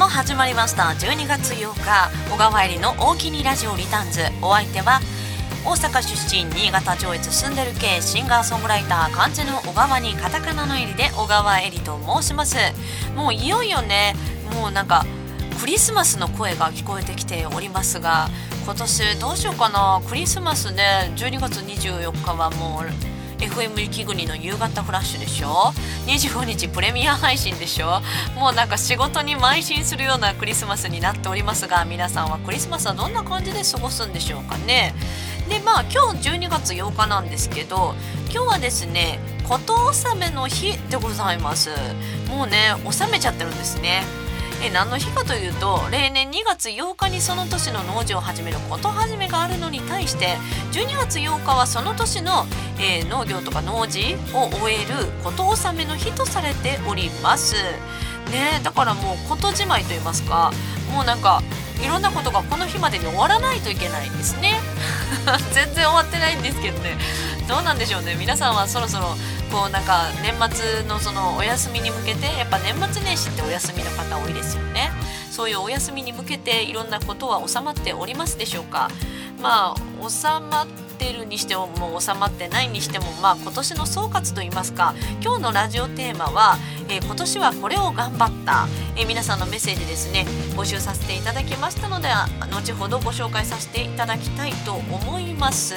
も始まりました。12月8日小川えりの大喜利ラジオリターンズ。お相手は大阪出身新潟上越住んでる系シンガーソングライター漢字の小川にカタカナのえりで小川えりと申します。もういよいよねもうなんかクリスマスの声が聞こえてきておりますが今年どうしようかな。クリスマスね12月24日はもう FM 雪国の夕方フラッシュでしょ。25日プレミア配信でしょ。もうなんか仕事に邁進するようなクリスマスになっておりますが皆さんはクリスマスはどんな感じで過ごすんでしょうかね。でまあ今日12月8日なんですけど今日はですねこと納めの日でございます。もうね納めちゃってるんですね。え何の日かというと例年2月8日にその年の農事を始めること始めがあるのに対して12月8日はその年の、えー、農業とか農事を終えること納めの日とされております。ねだからもうことじまいと言いますかもうなんかいろんなことがこの日までに終わらないといけないんですね。全然終わってないんですけどね。どうなんでしょうね。皆さんはそろそろこうなんか年末のそのお休みに向けてやっぱ年末年始ってお休みの方多いですよね。そういうお休みに向けていろんなことは収まっておりますでしょうか。まあ収まってるにしてももう収まってないにしてもまあ今年の総括といいますか今日のラジオテーマは、えー、今年はこれを頑張った、えー、皆さんのメッセージですね募集させていただきましたので後ほどご紹介させていただきたいと思います。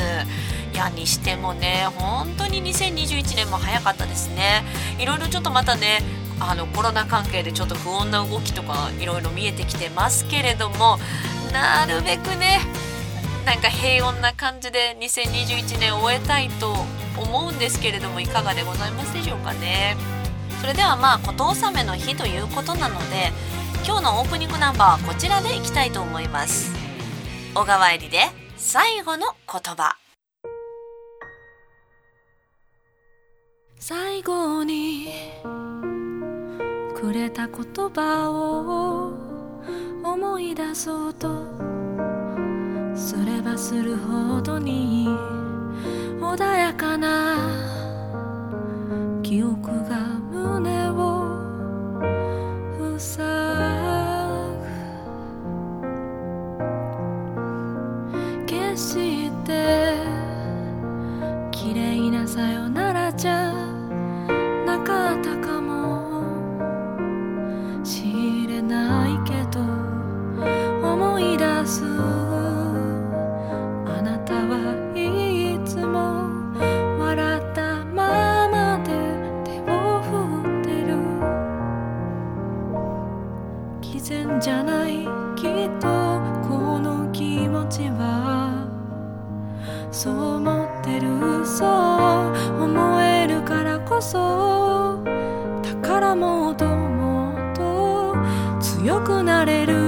いやにしてもね本当に2021年も早かったですね。いろいろちょっとまたねあのコロナ関係でちょっと不穏な動きとかいろいろ見えてきてますけれどもなるべくねなんか平穏な感じで2021年を終えたいと思うんですけれどもいかがでございますでしょうかね。それではまあこと納めの日ということなので今日のオープニングナンバーはこちらでいきたいと思います。小川えりで最後の言葉。最後にくれた言葉を思い出そうとすればするほどに穏やかな記憶が胸じゃない？きっとこの気持ちは。そう思ってる？そう思えるからこそ。宝物ともっと強くなれる。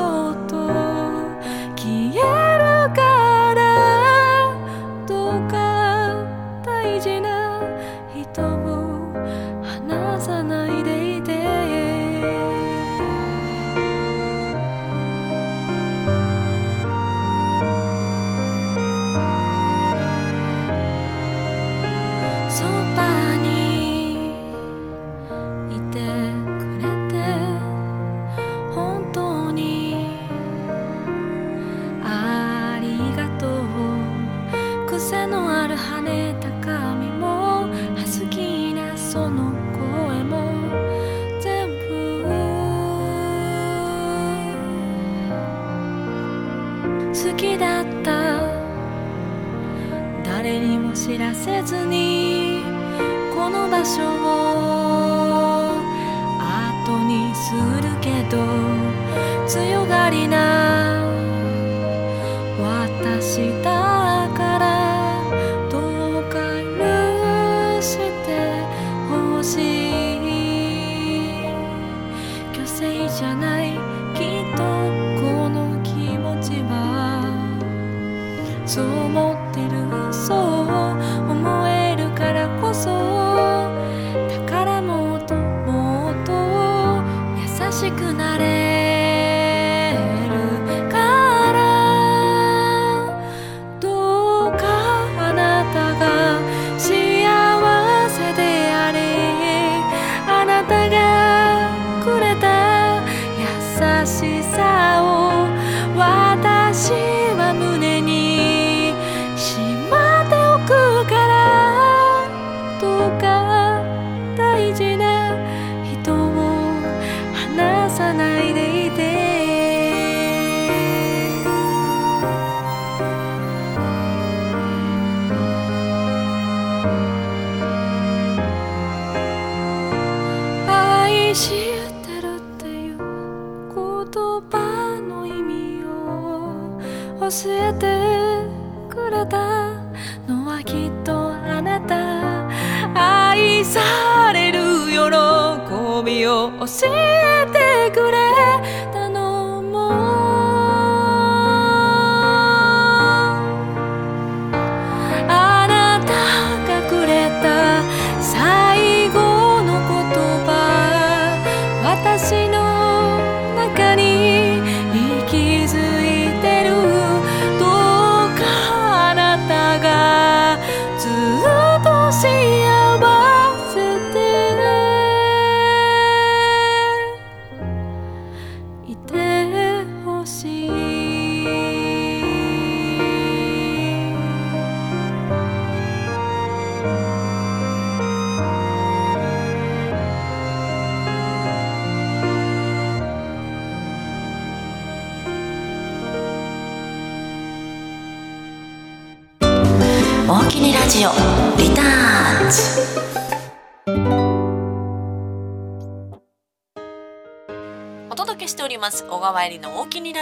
はそ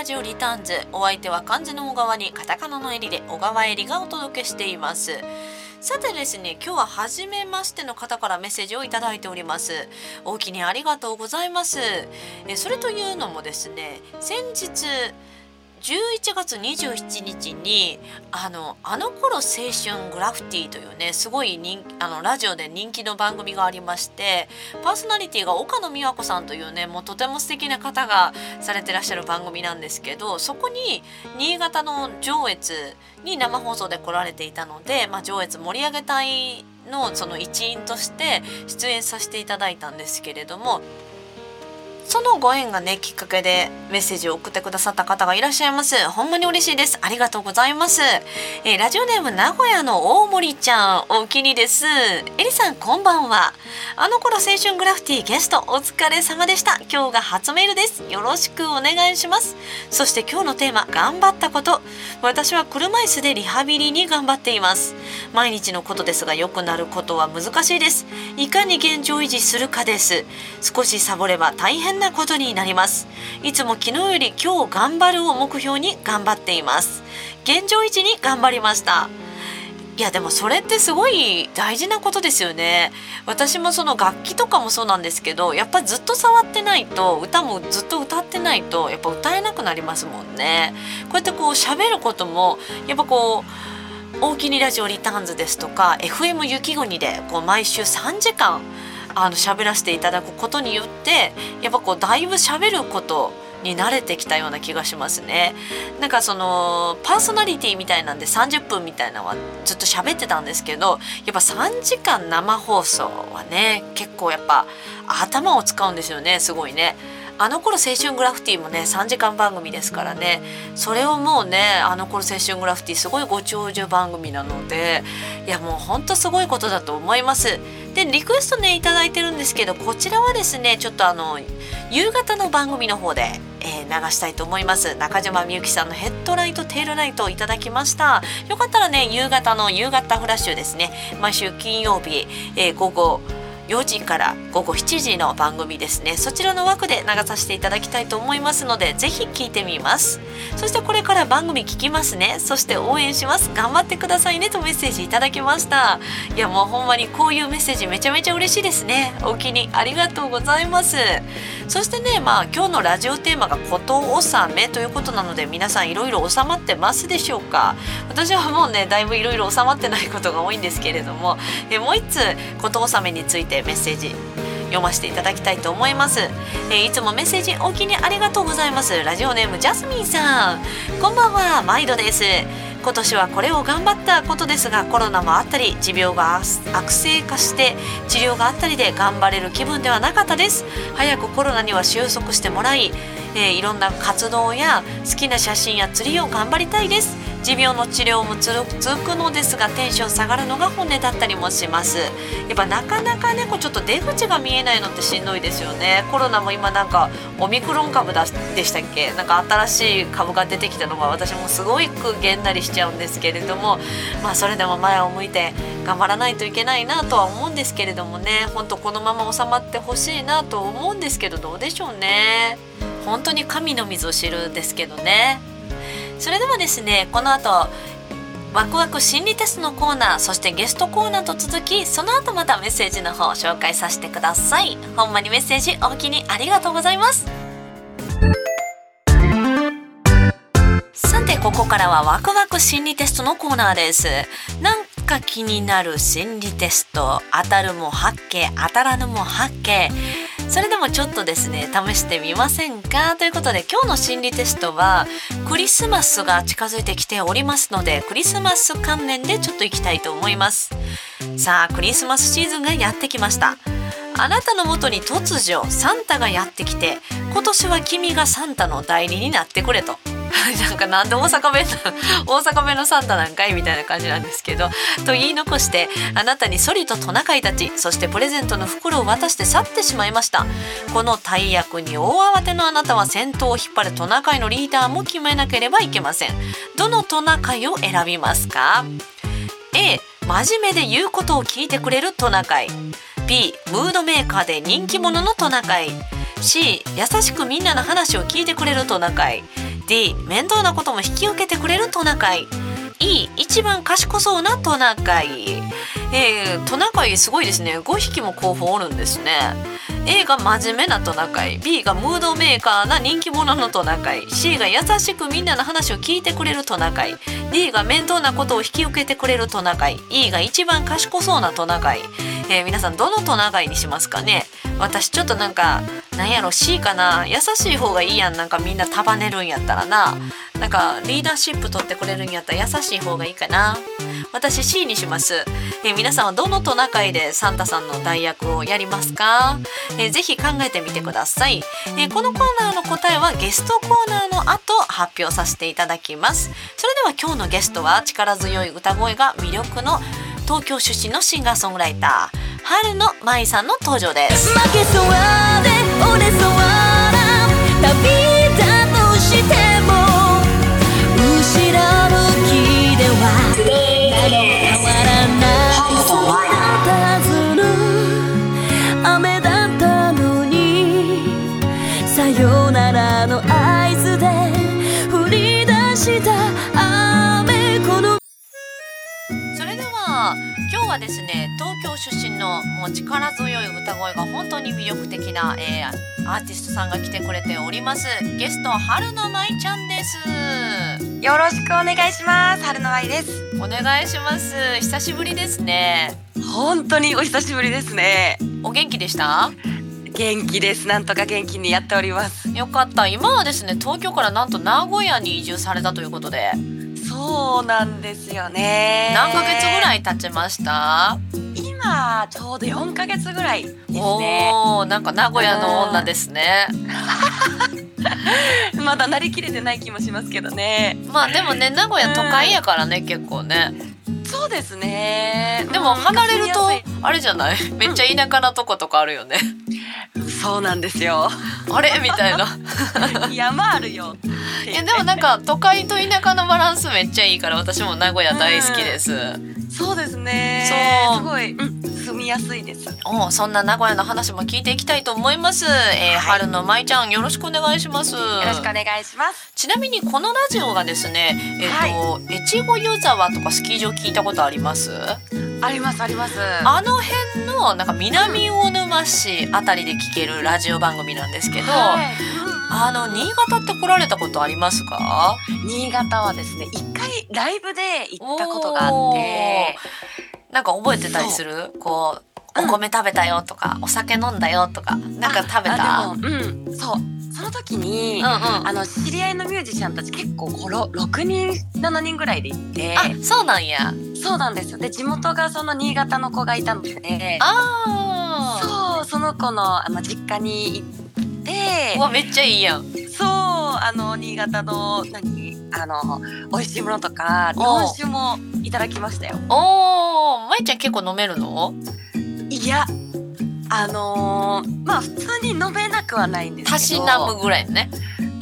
ラジオリターンズお相手は漢字の小川にカタカナの襟で小川襟がお届けしています。さてですね今日は初めましての方からメッセージをいただいております。大きにありがとうございます。えそれというのもですね先日11月27日にあのあの頃青春グラフィティというねすごい人あのラジオで人気の番組がありましてパーソナリティが岡野美和子さんというねもうとても素敵な方がされてらっしゃる番組なんですけどそこに新潟の上越に生放送で来られていたので、まあ、上越盛り上げ隊のその一員として出演させていただいたんですけれどもそのご縁がねきっかけでメッセージを送ってくださった方がいらっしゃいます。ほんまに嬉しいです。ありがとうございます、えーラジオネーム名古屋の大森ちゃんお気にです。えりさんこんばんは。あの頃青春グラフィティゲストお疲れ様でした。今日が初メールです。よろしくお願いします。そして今日のテーマ頑張ったこと。私は車椅子でリハビリに頑張っています。毎日のことですが良くなることは難しいです。いかに現状維持するかです。少しサボれば大変なことになります。いつも昨日より今日頑張るを目標に頑張っています。現状維持に頑張りました。いやでもそれってすごい大事なことですよね。私もその楽器とかもそうなんですけどやっぱずっと触ってないと歌もずっと歌ってないとやっぱ歌えなくなりますもんね。こうやってこう喋ることもやっぱこう大きにラジオリターンズですとか FM 雪国でこう毎週3時間あの喋らせていただくことによってやっぱこうだいぶ喋ることに慣れてきたような気がしますね。なんかそのパーソナリティみたいなんで30分みたいなのはずっと喋ってたんですけどやっぱ3時間生放送はね結構やっぱ頭を使うんですよねすごいね。あの頃青春グラフィティもね3時間番組ですからね。それをもうねあの頃青春グラフィティすごいご長寿番組なのでいやもうほんとすごいことだと思います。でリクエストね頂いてるんですけどこちらはですねちょっとあの夕方の番組の方で、えー流したいと思います。中島みゆきさんのヘッドライトテールライトをいただきました。よかったらね夕方の夕方フラッシュですね毎週金曜日、えー午後4時から午後7時の番組ですね。そちらの枠で流させていただきたいと思いますのでぜひ聞いてみます。そしてこれから番組聞きますね。そして応援します。頑張ってくださいね。とメッセージいただきました。いやもうほんまにこういうメッセージめちゃめちゃ嬉しいですね。お気にありがとうございます。そしてねまあ今日のラジオテーマがこと納めということなので皆さんいろいろ収まってますでしょうか？私はもうねだいぶいろいろ収まってないことが多いんですけれども。えもう一つこと納めについてメッセージ読ませていただきたいと思います、えーいつもメッセージお気にありがとうございます。ラジオネームジャスミンさん。こんばんは。毎度です。今年はこれを頑張ったことですがコロナもあったり持病が悪性化して治療があったりで頑張れる気分ではなかったです。早くコロナには収束してもらい、えーいろんな活動や好きな写真や釣りを頑張りたいです。持病の治療も続くのですがテンション下がるのが本音だったりもします。やっぱなかなかねこうちょっと出口が見えないのってしんどいですよね。コロナも今なんかオミクロン株でしたっけ？なんか新しい株が出てきたのが私もすごくげんなりしちゃうんですけれども。まあそれでも前を向いて頑張らないといけないなとは思うんですけれどもね。ほんとこのまま収まってほしいなと思うんですけどどうでしょうね。本当に神の水を知るですけどね。それではですねこの後ワクワク心理テストのコーナーそしてゲストコーナーと続きその後またメッセージの方を紹介させてください。ほんまにメッセージおおきにありがとうございます。さてここからはワクワク心理テストのコーナーです。なんか気になる心理テスト当たるも八景当たらぬも八景それでもちょっとですね試してみませんか？ということで今日の心理テストはクリスマスが近づいてきておりますのでクリスマス関連でちょっといきたいと思います。さあクリスマスシーズンがやってきました。あなたのもとに突如サンタがやってきて今年は君がサンタの代理になってくれと。なんかなんで大阪弁大阪弁のサンタなんかいみたいな感じなんですけどと言い残してあなたにソリとトナカイたちそしてプレゼントの袋を渡して去ってしまいました。この大役に大慌てのあなたは先頭を引っ張るトナカイのリーダーも決めなければいけません。どのトナカイを選びますか？A 真面目で言うことを聞いてくれるトナカイ。B ムードメーカーで人気者のトナカイ。C 優しくみんなの話を聞いてくれるトナカイ。D 面倒なことも引き受けてくれるトナカイ。E 一番賢そうなトナカイ、えー、トナカイすごいですね。5匹も候補おるんですね。A が真面目なトナカイ。B がムードメーカーな人気者のトナカイ。C が優しくみんなの話を聞いてくれるトナカイ。D が面倒なことを引き受けてくれるトナカイ。E が一番賢そうなトナカイ、えー、皆さんどのトナカイにしますかね？私ちょっとなんかなんやろ C かな。優しい方がいいやん。なんかみんな束ねるんやったらな。なんかリーダーシップ取ってくれるんやったら優しい方がいいかな。私 C にします、え、皆さんはどのトナカイでサンタさんの代役をやりますか、え、ぜひ考えてみてください、え、このコーナーの答えはゲストコーナーの後発表させていただきます。それでは今日のゲストは力強い歌声が魅力の東京出身のシンガーソングライター春の舞さんの登場です。負けそうで折れそう。な旅今日はですね東京出身のもう力強い歌声が本当に魅力的な、えーアーティストさんが来てくれておりますゲスト春の舞ちゃんですよろしくお願いします。春の愛です。お願いします久しぶりですね本当にお久しぶりですね。お元気でした？元気です。なんとか元気にやっております。よかった今はですね東京からなんと名古屋に移住されたということでそうなんですよね。何ヶ月ぐらい？い経ちました？今ちょうど4ヶ月ぐらいですね。おおなんか名古屋の女ですね まだなりきれてない気もしますけどね。まあでもね名古屋都会やからね結構ねそうですね。でもうん。離れるとあれじゃない？めっちゃ田舎なとことかあるよね。そうなんですよ。あれ？みたいな。山あるよ。いやでもなんか都会と田舎のバランスめっちゃいいから私も名古屋大好きです、そうですね。そう。すごい、うん、住みやすいです。おそんな名古屋の話も聞いていきたいと思います、えーはい。春の舞ちゃんよろしくお願いします。よよろしくお願いします。ちなみにこのラジオがですねえっ、と、越後湯沢とかスキー場聞いたことあります？ありますあります。あの辺のなんか南魚沼市あたりで聞けるラジオ番組なんですけど、はい。あの新潟って来られたことありますか？新潟はですね一回ライブで行ったことがあってなんか覚えてたりする？こうお米食べたよとか、お酒飲んだよとかなんか食べた？うん。そうその時に、うんうん。あの知り合いのミュージシャンたち結構6人7人ぐらいで行ってあそうなんや。そうなんですよ。で地元がその新潟の子がいたのであー。そうその子のあの実家に行ってうわめっちゃいいやん。そうあの新潟の何あの美味しいものとか日本酒もいただきましたよ。おーまいちゃん結構飲めるの？いやあのーまあ普通に飲めなくはないんですけど。たしなむぐらいね。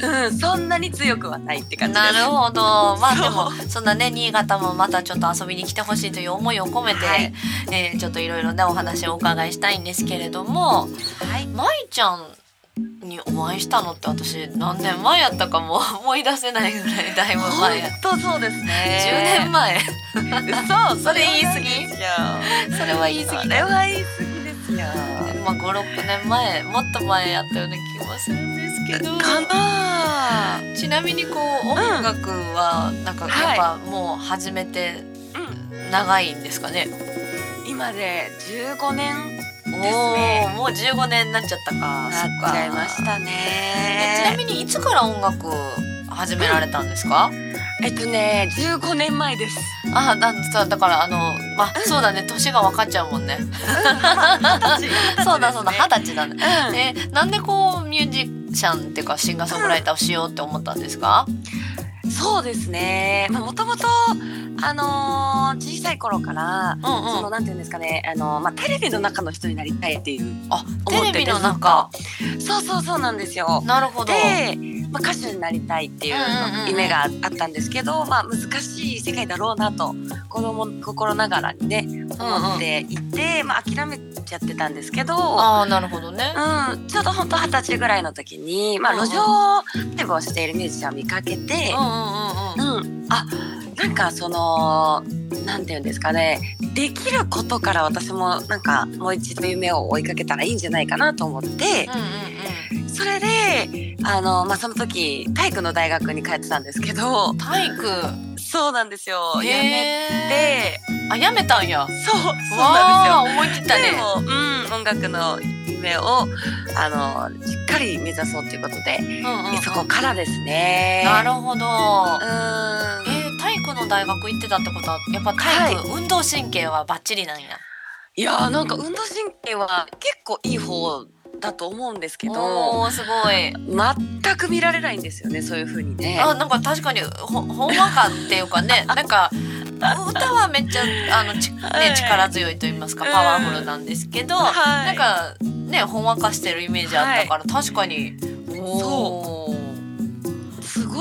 うんそんなに強くはないって感じです。なるほど。まあそう。でもそんなね新潟もまたちょっと遊びに来てほしいという思いを込めて、はい。えーちょっといろいろねお話をお伺いしたいんですけれどもはい。まいちゃんにお会いしたのって私何年前やったかも 思い出せないぐらいだいぶ前。や本当そうです10ね。年前。嘘それ言い過ぎ？ぎそれは言い過ぎそれは言い過ぎですよ。まあ56年前もっと前やったような気もするんですけど。かなちなみにこう音楽はなんかやっぱもう始めてうん。長いんですかね、今で15年おですね。おもう15年になっちゃったか。なっちゃいましたえちなね。みにいつから音楽始められたんですか、えっとね15年前です。あなんさだからあのあそうだね。年が分かっちゃうもんね。そうだそうだ。二十歳だね。うん。えなんでこうミュージシャンっていうかシンガーソングライターをしようって思ったんですか、そうですね。まあもともとあのー小さい頃から、うんそのなんていうんですかね、あのーまあテレビの中の人になりたいっていう。あテレビの中。そうそうそうなんですよ。なるほど。で、まあ、歌手になりたいっていううんうんうん。うん夢があったんですけど、まあ難しい世界だろうなと子供心ながらにね思っていて、まあ諦めちゃってたんですけど。ああなるほどね。うん、ちょうど本当二十歳ぐらいの時に、まあ、うんうん。路上ライブをしているミュージシャンを見かけてうん、うんうんうん。うん、あなんかそのなんていうんですかね。できることから私もなんかもう一度夢を追いかけたらいいんじゃないかなと思って。それであの、まあ、その時体育の大学に通ってたんですけど。うん体育？そうなんですよ。やめへて。ーあやめたんや。そうそうわなんあ思い切ったね。うん、音楽の夢をあのしっかり目指そうということで、そこからですね。なるほど。うん。えー、体育の大学行ってたってことはやっぱ体育、運動神経はバッチリなんや。いやーなんか運動神経は結構いい方だと思うんですけどすごい。全く見られないんですよねそういう風にね。あなんか確かにほほんわかっていうかね なんか歌はめっちゃあのち、はい。ね、力強いと言いますかパワフルなんですけど、はい。なんかねほんわかしてるイメージあったから、確かにおー。す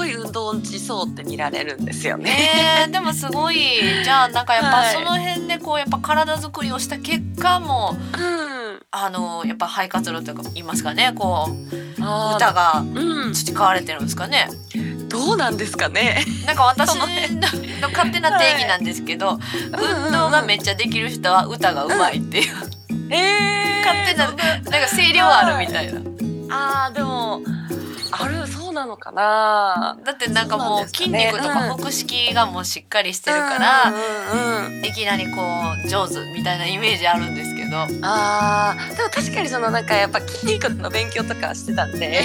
ごい運動音痴そうって見られるんですよね。えー、でもすごい。じゃあなんかやっぱはい。その辺でこうやっぱ体作りをした結果もうん。あのやっぱ肺活量というか言いますかね。こう歌がうん。培われてるんですかね。どうなんですかね。なんか私の その辺。勝手な定義なんですけど、運動がめっちゃできる人は歌がうまいっていう、えー、勝手ななんか声量あるみたいな。ああでもあるそうなのかな？だってなんかもう筋ね肉とかうん腹式がもうしっかりしてるから、うんうんうん、いきなりこう上手みたいなイメージあるんですけど、うんうんうんあー。でも確かにそのなんかやっぱ筋肉の勉強とかしてたんで、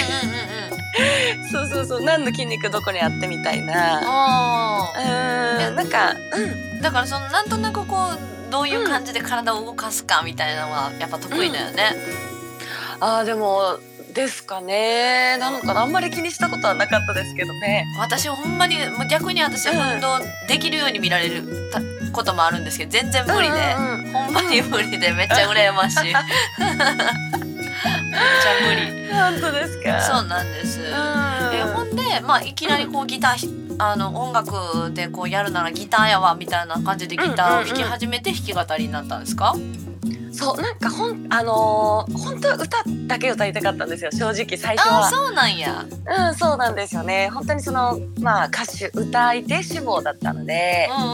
そうそうそう。何の筋肉どこにあってみたいな。あうーん。なんか、うん、ーだからそのなんとなくこうどういう感じで体を動かすかみたいなのはやっぱ得意だよね。あーでもですかね。なのかな。あんまり気にしたことはなかったですけどね。私ほんまに逆に私うん。運動できるように見られるたこともあるんですけど全然無理で、うんうんうん。ほんまに無理でめっちゃ羨ましい。めっちゃ無理。本当ですか。そうなんです、うん。えほんでまあいきなりこうギターひあの音楽でこうやるならギターやわみたいな感じでギターを弾き始めて弾き語りになったんですか、そうなんかほんあのー本当は歌だけ歌いたかったんですよ正直最初は。ああそうなんや。うんそうなんですよね。本当にそのまあ歌手歌い手志望だったので。うんう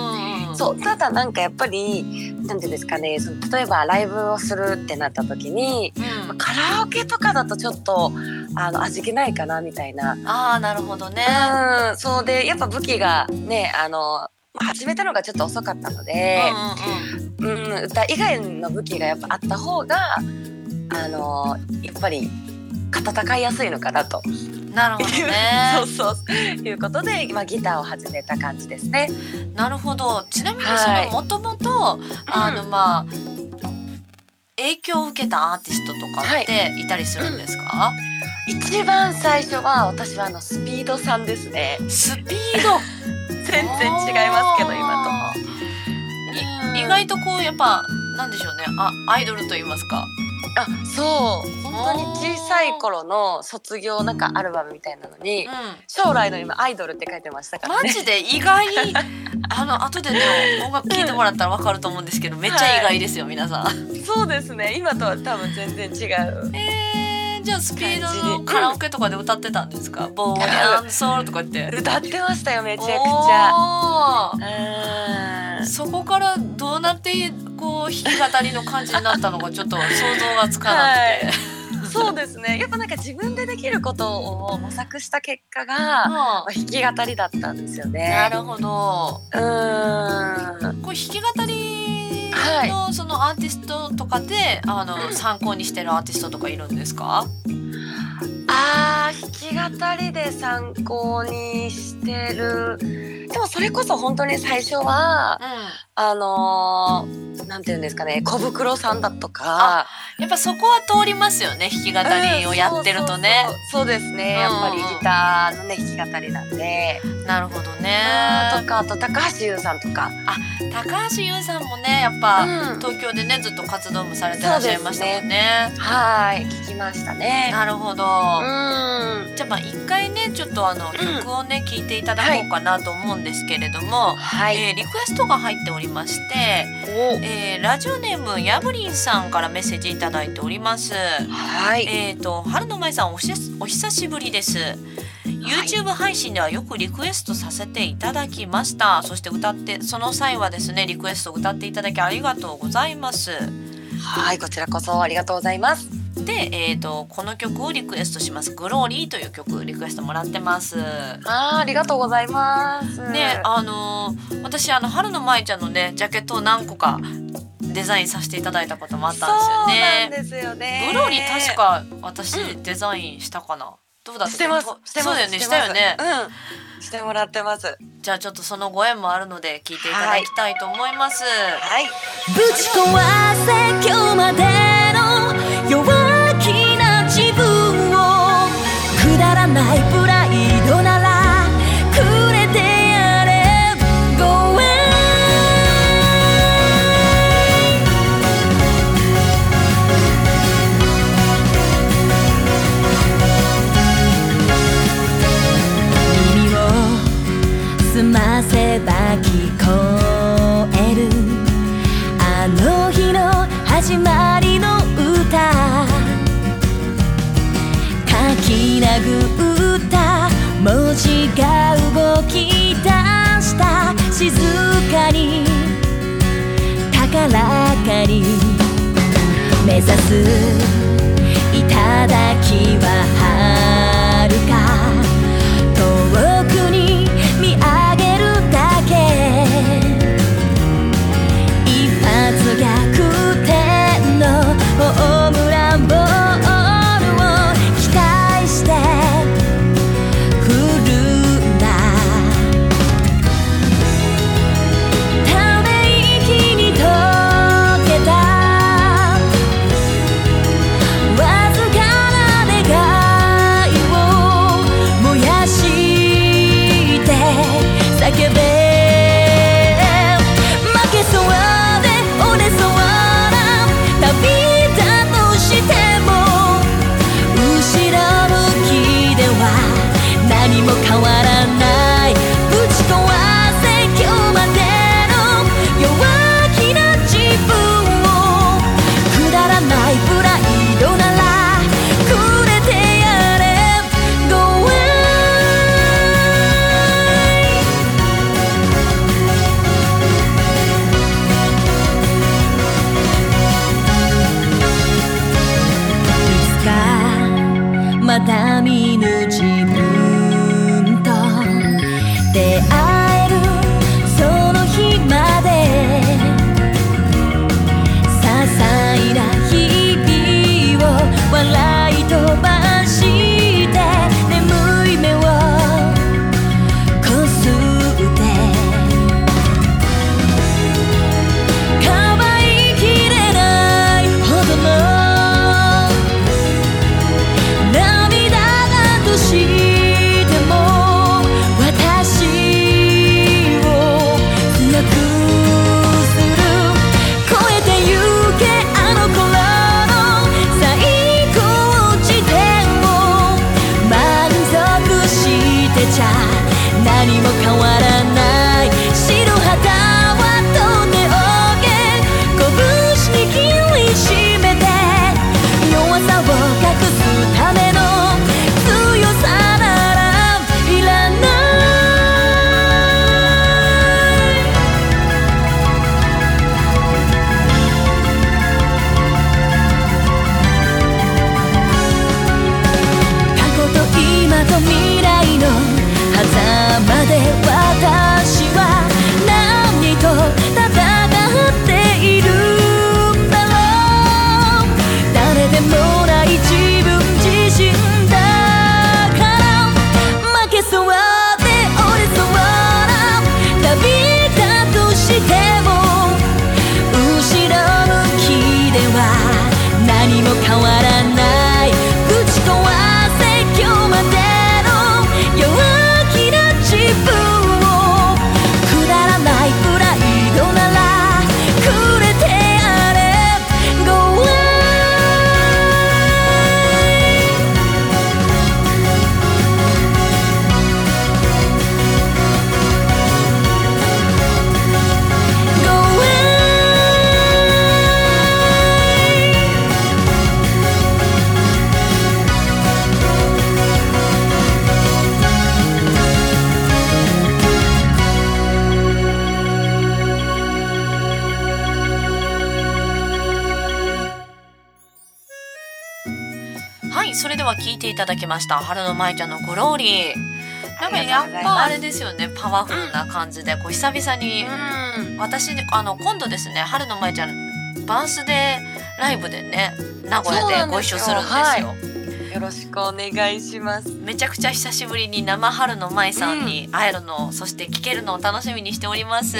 んうん。そうただなんかやっぱりなんていうんですかねその例えばライブをするってなった時に、うん。まあカラオケとかだとちょっとあの味気ないかなみたいな。ああなるほどね。うん、そうでやっぱ武器がねあの始めたのがちょっと遅かったので、うんうんうん。うん歌以外の武器がやっぱあった方があのやっぱり戦いやすいのかなと、なるほど そうねそう。いうことで、まあ、ギターを始めた感じですね。なるほど。ちなみにそはい。のもともとあのまあ影響を受けたアーティストとかっていたりするんですか、一番最初は私はあのスピードさんですね。スピード。全然違いますけど今あーい意外とこうやっぱなんでしょうね。あアイドルと言いますか。とあそう。本当に小さい頃の卒業なんかアルバムみたいなのにうん。将来の今アイドルって書いてましたからね。マジで？意外 あの後でね音楽聴いてもらったらわかると思うんですけどめっちゃ意外ですよ、皆さん。そうですね。今とは多分全然違う。えー、じゃあスピードのカラオケとかで歌ってたんですか「ボーニャンソール」とか言って。歌ってましたよめちゃくちゃ。そこからどうなってこう弾き語りの感じになったのかちょっと想像がつかなくて、そうですね。やっぱなんか自分でできることを模索した結果が、まあ弾き語りだったんですよなねるほど。うーん。これ弾き語りのそのアーティストとかで、あの参考にしてるアーティストとかいるんですか？あー弾き語りで参考にしてるでもそれこそ本当に最初はうあのーなんていうんですかね小袋さんだとかん。やっぱそこは通りますよね弾き語りをやってるとね。うんそうですねやっぱりギターのね弾き語りなんで、なるほどね。とかあと高橋優さんとか、高橋優さんもねやっぱ、うん東京でねずっと活動もされてらっしゃいましたもんね。はい聞きましたね。なるほど。うんじゃあまあ一回ねちょっとあの曲をね聴いていただこうかなと思うんですけれども、はい、えーリクエストが入っておりまして、おえーラジオネームやぶりんさんからメッセージいただいております。はい、えーと春の舞さんおしお久しぶりです。YouTube 配信ではよくリクエストさせていただきました。そして歌ってその際はですねリクエストを歌っていただきありがとうございます。はいこちらこそありがとうございます。で、えー、とこの曲をリクエストします「グローリー」という曲リクエストもらってます。あーありがとうございます。ねあのー私あの春の舞ちゃんのねジャケットを何個かデザインさせていただいたこともあったんですよね。そうなんですよね。グローリー確か私デザインしたかな、どうだった？っけしてます。としてますそうだよね。したよね、うん。してもらってます。じゃあちょっとそのご縁もあるので聞いていただきたいと思います、はい。ぶち壊せ今日までのく文字が動き出した静かに高らかに目指す。頂はと未来の狭間でただきました。はるのまいちゃんのグローリー。なんかやっぱあれですよね。パワフルな感じでこう久々にうん。私あの今度ですねはるのまいちゃんバースデーライブでね名古屋でご一緒するんですよよろしくお願いします。めちゃくちゃ久しぶりに生はるのまいさんに会えるの、そして聞けるのを楽しみにしております。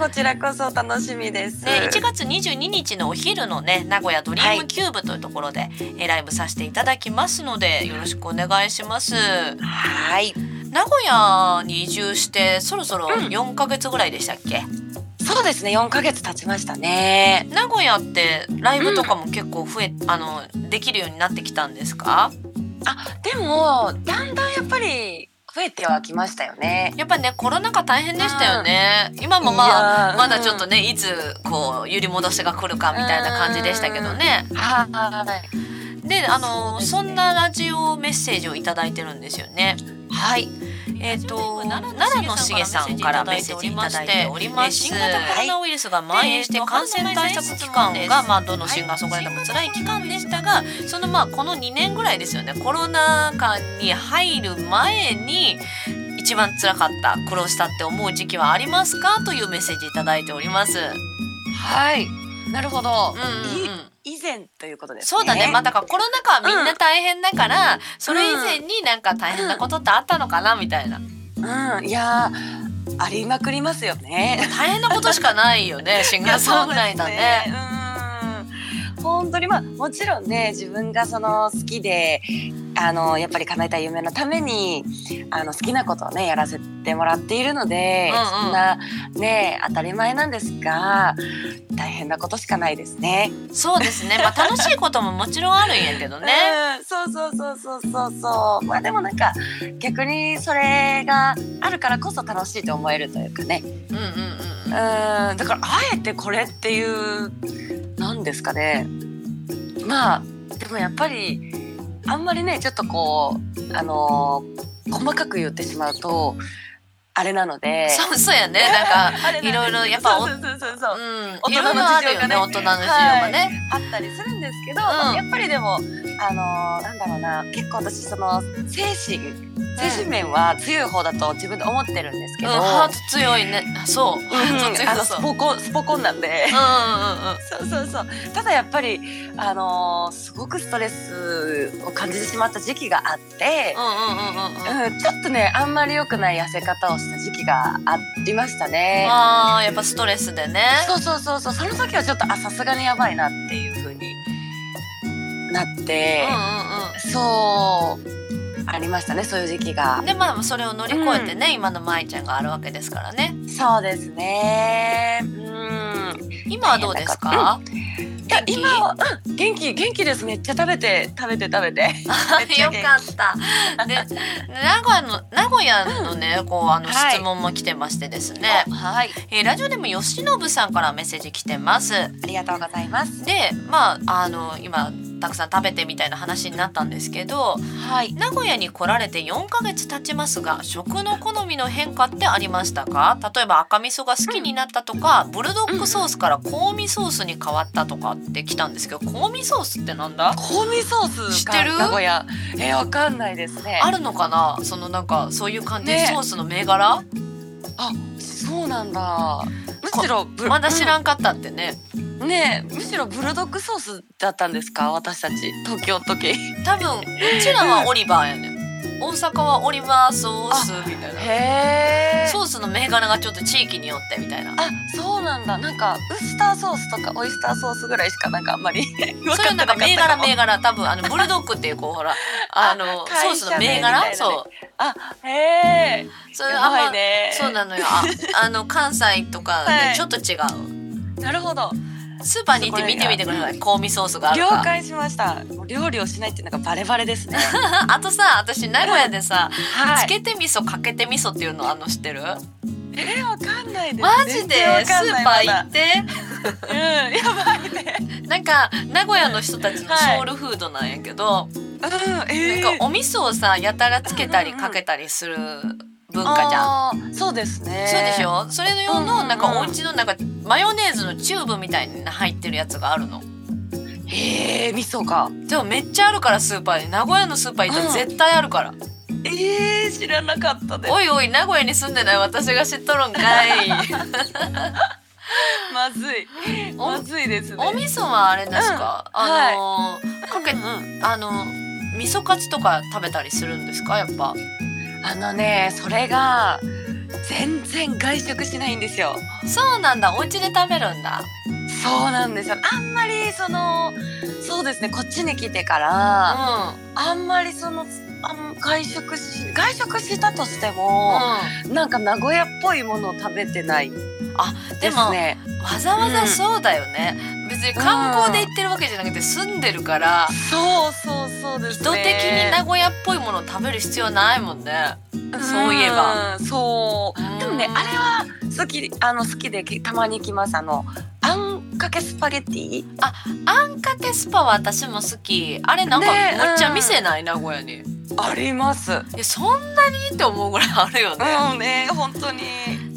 こちらこそ楽しみです。ね、1月22日のお昼のね名古屋ドリームキューブというところで、えライブさせていただきますのでよろしくお願いしますはい。名古屋に移住してそろそろうん4ヶ月ぐらいでしたっけ、そうですね。4ヶ月経ちましたね。名古屋ってライブとかも結構増え、あのできるようになってきたんですか？あ、でもだんだんやっぱり増えてはきましたよね。やっぱねコロナ禍大変でしたよね、今もまあまだちょっとねいつこう揺り戻しが来るかみたいな感じでしたけどね。はい。であのそ,、ね。んなラジオメッセージをいただいてるんですよねはい。えっ、と奈良のしげさんからメッセージいただいております新型コロナウイルスが蔓延して感染対策期間が、まあ、どのシンガーソングライターも辛い期間でしたがそのまあこの2年ぐらいですよねコロナ禍に入る前に一番辛かった苦労したって思う時期はありますか？というメッセージいただいております。はい。なるほど。うんうんうんい以前ということですね。そうだね、まあ、だからコロナ禍はみんな大変だから、それ以前になんか大変なことってあったのかなみたいなうん。いやーありまくりますよね。大変なことしかないよね シンガーソングライターね。うん。本当にまあもちろんね自分がその好きであのやっぱり叶えたい夢のためにあの好きなことをねやらせてもらっているので、うんうんそんなね当たり前なんですが大変なことしかないですね。そうですね、まあ、楽しいことももちろんあるんやけどね。うん、そうそうそうそうそうそうまあでもなんか逆にそれがあるからこそ楽しいと思えるというかねうんうんうんうんだからあえてこれっていうなんですかね。まあでもやっぱりあんまりねちょっとこうあのー細かく言ってしまうとあれなので。そうそうやね。なんかいろいろやっぱおそうそうそうそう。うん大人の事情がね。よね大人の事情がね。あったりするんですけど、うん。やっぱりでもあのーなんだろうな。結構私その精神精神面は強い方だと自分で思ってるんですけど、うん、ハート強いね。そう、うん。ハート強あのスポコンスポコンなんで。うんうんうん。そうそうそう。ただやっぱり、あのーすごくストレスを感じてしまった時期があって、ちょっとねあんまり良くない痩せ方をした時期がありましたね。あーやっぱストレスでね。そうそうそうそう。その時はちょっとあさすがにやばいなっていうなって、そうありましたねそういう時期がうんうん。でまあそれを乗り越えてね、今の舞ちゃんがあるわけですからねそうですね。うん。今はどうですか、いや今は、うん、元気元気ですめっちゃ食べて食べて食べて。よかった。で、名古屋の名古屋のね、こうあのはい質問も来てましてですね。はい。えーラジオでも吉信さんからメッセージ来てます。ありがとうございます。で、まああの今たくさん食べてみたいな話になったんですけど、はい。名古屋に来られて4ヶ月経ちますが、食の好みの変化ってありましたか？例えば赤味噌が好きになったとか、ブルドッグソースから香味ソースに変わったとかって来たんですけど、香味ソースってなんだ？香味ソース知ってる？名古屋。えー、わかんないですね。あるのかな？そのなんかそういう感じ、ねソースの銘柄？あ、そうなんだ。むしろブまだ知らんかったってね。うんねえむしろブルドッグソースだったんですか？私たち東京の時。多分うちらはオリバーやねん。大阪はオリバーソースみたいな。へえ。ソースの銘柄がちょっと地域によってみたいな。あ、そうなんだ。なんかウスターソースとかオイスターソースぐらいしかなんかあんまり分 それなんか銘柄銘柄。柄多分あのブルドッグっていうこうほら あのソ会ースの銘柄？ねそうあ、へえ。それあんま。そうなのよああの関西とかはいでちょっと違う、なるほど。スーパーに行って見てみてください香味ソースがある了か解しました。料理をしないっていうのがバレバレですね。あとさ私名古屋でさ、はい。つけて味噌かけて味噌っていうのあの知ってる？えー、わかんない。マジで？スかんないーパー行まって？だうん、やばいね。なんか名古屋の人たちのソウルフードなんやけど、うん、えー、なんかお味噌をさやたらつけたりかけたりする文化じゃん。そうですね。そうでしょ？それ用うんうんうん。のなんかお家のなんかマヨネーズのチューブみたいに入ってるやつがあるの。へえ味噌がでもめっちゃあるからスーパーに名古屋のスーパー行ったら絶対あるから、えー、知らなかったです。おいおい名古屋に住んでない私が知っとるんかい。まずい。おまずいですね。お味噌はあれですか、うん。あのーかけうんあの味噌カツとか食べたりするんですか？やっぱあのねそれが全然外食しないんですよ。そうなんだ。お家で食べるんだ。そうなんですよ。あんまりそのそうですねこっちに来てかうら、ん。あんまりそのあん外食し外食したとしても、なんか名古屋っぽいものを食べてない。あでも、ね。わざわざそうだよね、別に観光で行ってるわけじゃなくて住んでるからそうそうそうです意図的に名古屋っぽいものを食べる必要ないもんね。そういえば。うんそう。でもねうん。あれは好きあの好きでたまに行きます。あのあんかけスパゲッティ？あんかけスパは私も好き。あれなんかねむっちゃ店ない？名古屋にあります。えそんなにって思うぐらいあるよね、うんね本当に。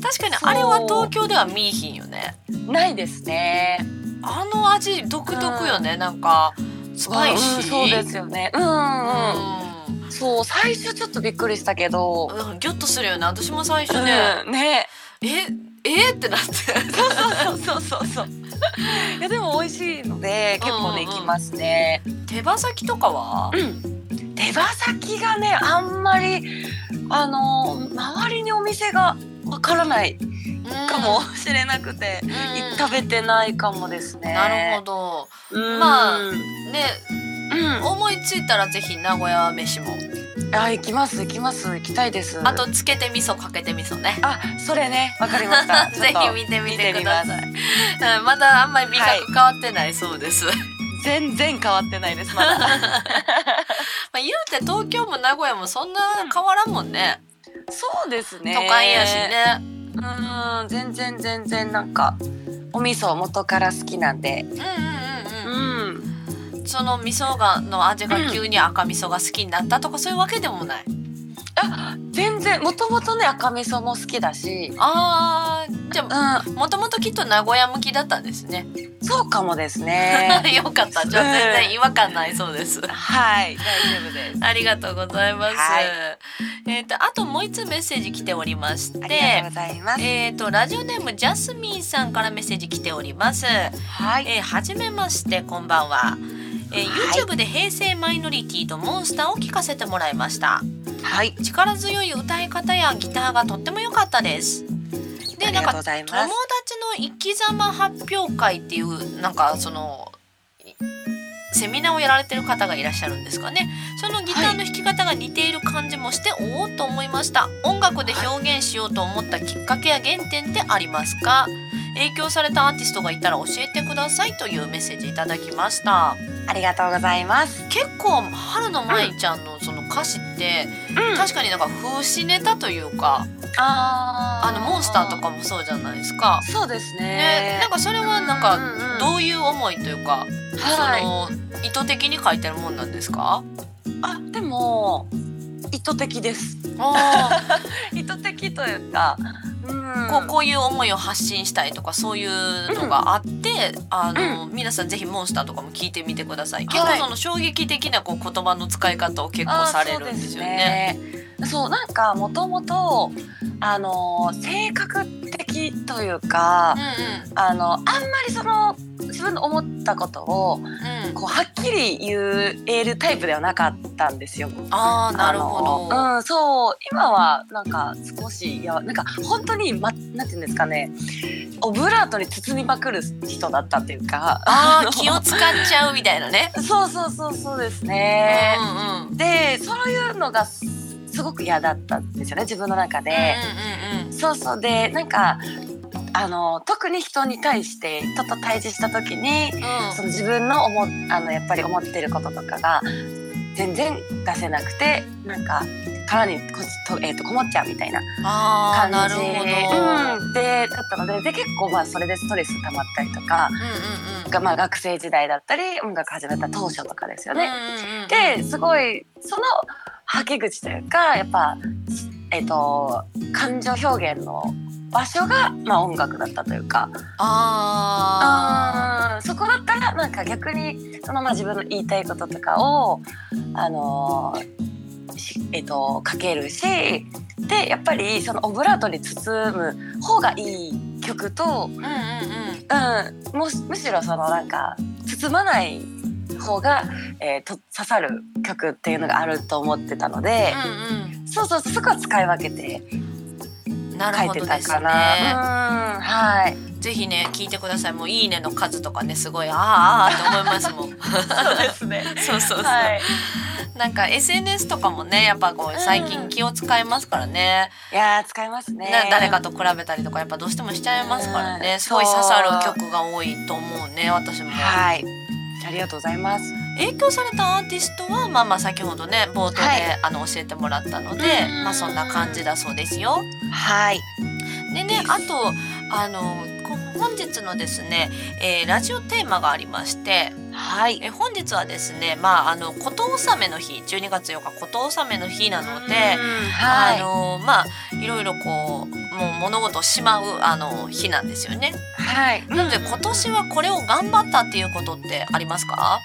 確かにあれは東京では見いひんよね。ないですね。あの味独特よね、なんかスパイシー、うんそうですよね。うんうん、うん。そう最初ちょっとびっくりしたけど、うんギョッとするよね。私も最初ね、うんね。ええってなって。そうそうそうそういやでも美味しいので結構ねうんうん。行きますね。手羽先とかは？うん手羽先がねあんまりあの周りにお店がわからないかもしれなくて、うん。食べてないかもですね。なるほど。どまあうん。ね思いついたらぜひ名古屋飯も。あ行きます行きます。行きたいです。あとつけて味噌かけて味噌ね。あそれね。わかりました。ぜひ見てみてください。まだあんまり味覚変わってないそうです、全然変わってないですまだ。まあ言うて東京も名古屋もそんな変わらんもんね、そうですね。都会やしね。うん全然全然なんかお味噌元から好きなんで。うんうんうんううんん。その味噌がの味が急に赤味噌が好きになったとかそういうわけでもないあ全然もともとね赤味噌も好きだし。あーじゃあうもともときっと名古屋向きだったんですね。んそうかもですね。よかった。じゃあ全然違和感ないそうです。はい。大丈夫です。ありがとうございます。はい。えっ、とあともう一つメッセージ来ておりましありがとうてご、ざいます。えっ、とラジオネームジャスミンさんからメッセージ来ております。はい。えーはじめましてこんばんは。えーはい YouTube で平成マイノリティとモンスターを聞かせてもらいました。はい力強い歌い方やギターがとっても良かったです。でなんか友達の生き様発表会っていうなんかそのいセミナーをやられてる方がいらっしゃるんですかね。そのギターの弾き方が似ている感じもして、おおっと思いました。音楽で表現しようと思ったきっかけや原点ってありますか？影響されたアーティストがいたら教えてくださいというメッセージいただきました。ありがとうございます。結構春の舞ちゃんのその歌詞って、うん。確かになんか風刺ネタというかああのモンスターとかもそうじゃないですか。そうですね。ね、なんかそれはなんかうんうんうん。どういう思いというか、はい。その意図的に書いてるもんなんですか？あでも意図的です。あ 意図的というかこうこういう思いを発信したいとかそういうのがあって、あの、皆さんぜひモンスターとかも聞いてみてください。結構その衝撃的なこう言葉の使い方を結構されるんですよね。そうなんかもともとあの性格的というか、あのあんまりその自分の思ったことをうんうんうん。こうはっきり言えるタイプではなかったんですよ。ああなるほど。うん、そう今はなんか少しいやなんか本当にまなんていうんですかねオブラートに包みまくる人だったっていうか。あ気を使っちゃうみたいなね。そうそうそうそうですね。うんうん。でそういうのがすすごく嫌だったんですよね自分の中で。そうそうでなんかあの特に人に対して人と対峙した時にうんその自分の思あのやっぱり思ってることとかが全然出せなくてなんか殻にこと,、えー、とこもっちゃうみたいなああな感じ。うん、でだったのでで結構まあそれでストレス溜まったりとかうんうんうん。が、まあ、学生時代だったり音楽始めた当初とかですよね。ですごいそのはけ口というかやっぱ、えっと感情表現の場所が、まあ、音楽だったというか。ああーそこだったらなんか逆にそのまま自分の言いたいこととかをあのーしえっと書けるしでやっぱりそのオブラートに包む方がいい曲と、ーうんうんうん。うん、むしろそのなんか包まない方が、えーと刺さる曲っていうのがあると思ってたので、うんそうそうそこは使い分けて書いてたかな。ねうんはい。ぜひね聞いてください。もういいねの数とかねすごいあーあーって思いますもん。そうですね。そうそうそう、はい。なんか SNS とかもねやっぱこう最近気を使いますからね、いやー使いますね。な誰かと比べたりとかやっぱどうしてもしちゃいますからね、うん。すごい刺さる曲が多いと思うね私も、はい。ありがとうございます。影響されたアーティストはまあまあ先ほどね冒頭で、はいあの教えてもらったので、うんまあそんな感じだそうですよ。はい。でねあとあのこ本日のですね、えーラジオテーマがありまして、はい。えー本日はですねまああのこと納めの日12月8日こと納めの日なので。うんはい。あのまあいろいろこうもう物事をしまうあの日なんですよね。はい。なので今年はこれを頑張ったっていうことってありますか？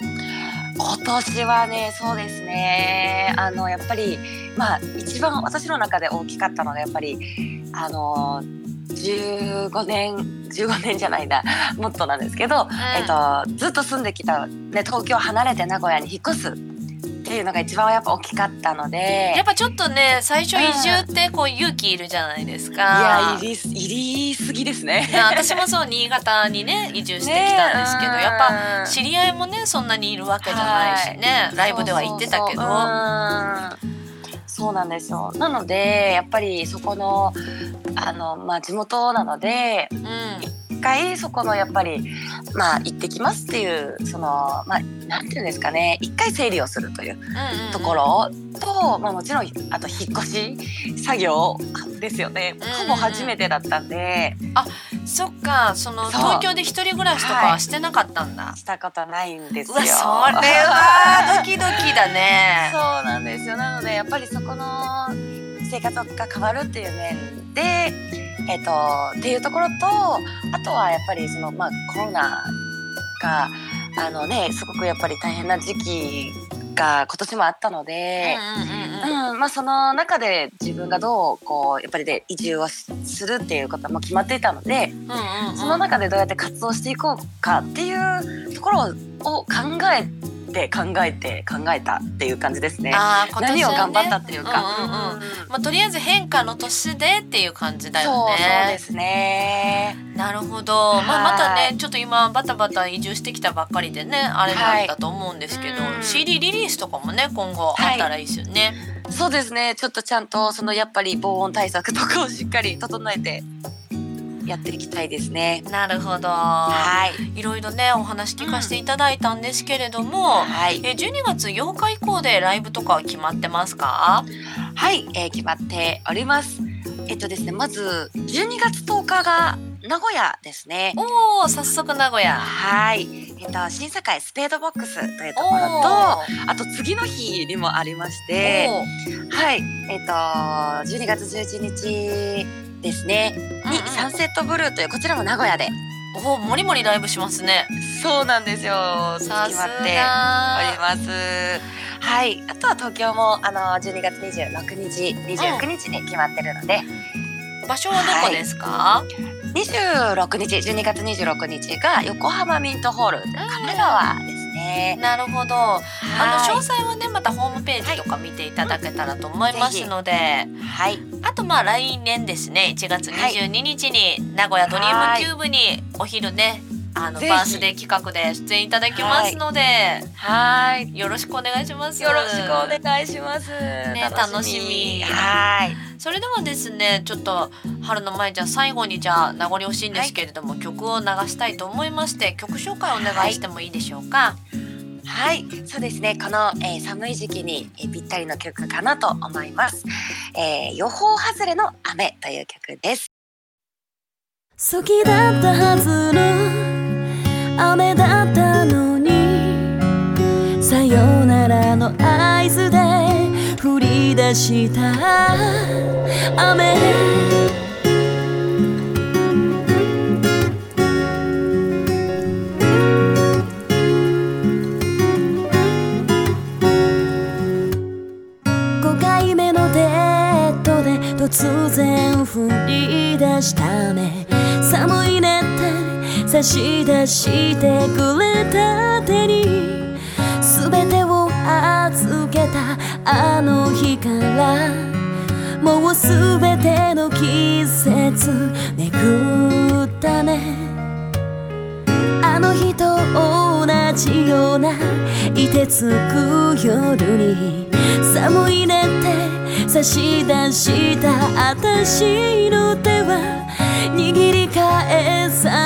今年はねそうですねあのやっぱりまあ一番私の中で大きかったのがやっぱりあの15年15年じゃないなもっとなんですけど、えっと、ずっと住んできた、ね、東京離れて名古屋に引っ越すっていうのが一番やっぱ大きかったので。やっぱちょっとね最初移住ってこう勇気いるじゃないですか。いや入りす入りすぎですね。私もそう新潟にね移住してきたんですけど、ねやっぱ知り合いもねそんなにいるわけじゃないしね、ライブでは行ってたけど。そうそうそうなんですよ。なのでやっぱりそこのあの、まあ、地元なのでうん。一回そこのやっぱりまあ行ってきますっていうそのまあなんていうんですかね。一回整理をするというところと、まあ、もちろんあと引っ越し作業ですよね。うんほぼ初めてだったんで。そっか。その東京で一人暮らしとかはしてなかったんだ、したことないんですよ。それは ドキドキだね。そうなんですよ。なのでやっぱりそこの生活が変わるっていう面で、えっとっていうところとあとはやっぱりその、まあ、コロナがあの、ね、すごくやっぱり大変な時期が今年もあったので。その中で自分がどうこうやっぱりで移住をしするっていうことも決まっていたので、その中でどうやって活動していこうかっていうところを考えて考えて考えたっていう感じですね。あね何を頑張ったっていうか。うんうんうんうんまあ、とりあえず変化の年でっていう感じだよね。そうですね。なるほど。まあ、まはいたね、ちょっと今バタバタ移住してきたばっかりでね、あれなんだと思うんですけど、はいうん CD リリースとかもね、今後あったらいいですよね。そうですね。ちょっとちゃんとそのやっぱり防音対策とかをしっかり整えてやっていきたいですね。なるほど。はい。いろいろね、お話聞かせていただいたんですけれども、はい。え12月8日以降でライブとかは決まってますか？はい、えー決まっております。えっとですね、まず12月10日が名古屋ですね。おお、早速名古屋。はい、えっと審査会スペードボックスというところと、おあと次の日にもありまして、おはい、えっと12月11日ですねにうんうんサンセットブルーというこちらも名古屋で、おお、もりもりライブしますね。そうなんですよ。決まさってすおりが。ます。はい、あとは東京もあの12月26日、29日に決まってるので、場所はどこですか？26日12月26日が横浜ミントホール神奈川ね。なるほど。あの詳細はねまたホームページとか見ていただけたらと思いますので、い、はい、あとまあ来年ですね。1月22日に名古屋ドリームキューブにお昼ねあのバースデー企画で出演いただきますので、はい、よろしくお願いします。よろしくお願いします。ね楽しみはい、それではですねちょっとはるのまいちゃん最後にじゃあ名残惜しいんですけれども、曲を流したいと思いまして曲紹介お願いしてもいいでしょうか？はい、そうですね。この、えー寒い時期に、えーぴったりの曲かなと思います。えー予報外れの雨という曲です。好きだったはずの雨だったのに。さよならの合図で降り出した。雨。5回目のデートで突然降り出した雨。寒いね。差し出してくれた手に全てを預けたあの日からもう全ての季節めくったね。あの日と同じようないてつく夜に寒いねって差し出した私の手は握り返さ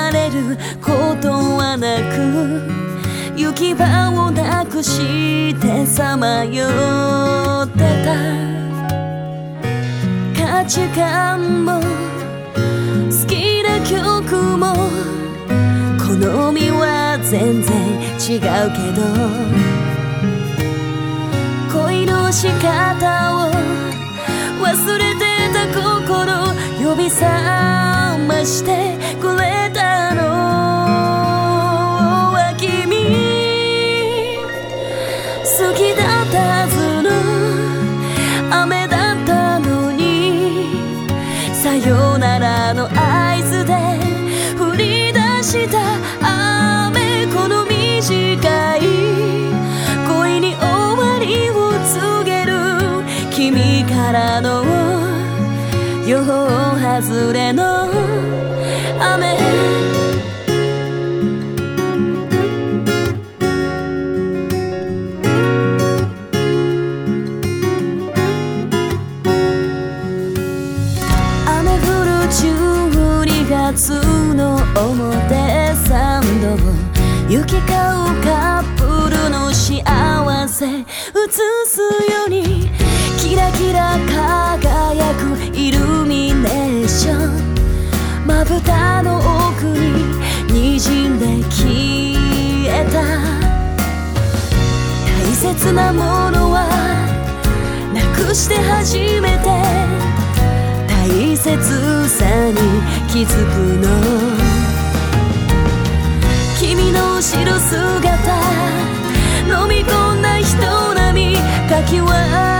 行き場をなくしてさまよってた価値観も好きな曲も好みは全然違うけど恋の仕方を忘れてた心呼び覚ましてくれ君からの。予報外れの。雨。雨降る12月の表参道。行き交うカップルの幸せ。映すよ滲んで消えた。大切なものはなくして初めて。大切さに気づくの。君の後ろ姿。飲み込んだ人並み。かき分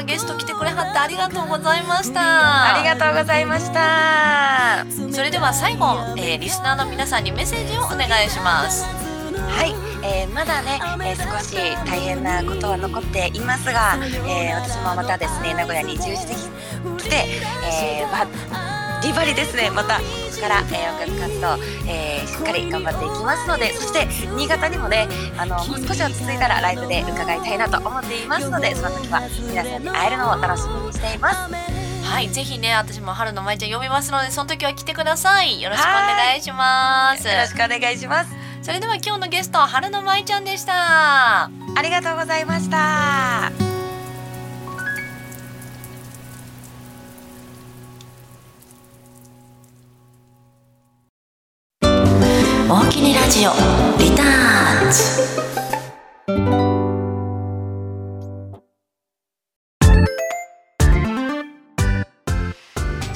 ちゃん今日はゲスト来てくれはってありがとうございました。ありがとうございました。それでは最後、えーリスナーの皆さんにメッセージをお願いします。はい、えーまだね、えー少し大変なことは残っていますが、えー私もまたですね名古屋に移住してきて、えー、ばリバリですね。またここから、えー音楽活動、えーしっかり頑張っていきますのでそして新潟にもねあのもう少し落ち着いたらライブで伺いたいなと思っていますのでその時は皆さんに会えるのを楽しみにしています。はいぜひね私も春の舞ちゃん呼びますのでその時は来てください。よろしくお願いします。よろしくお願いします。それでは今日のゲストは春の舞ちゃんでした。ありがとうございました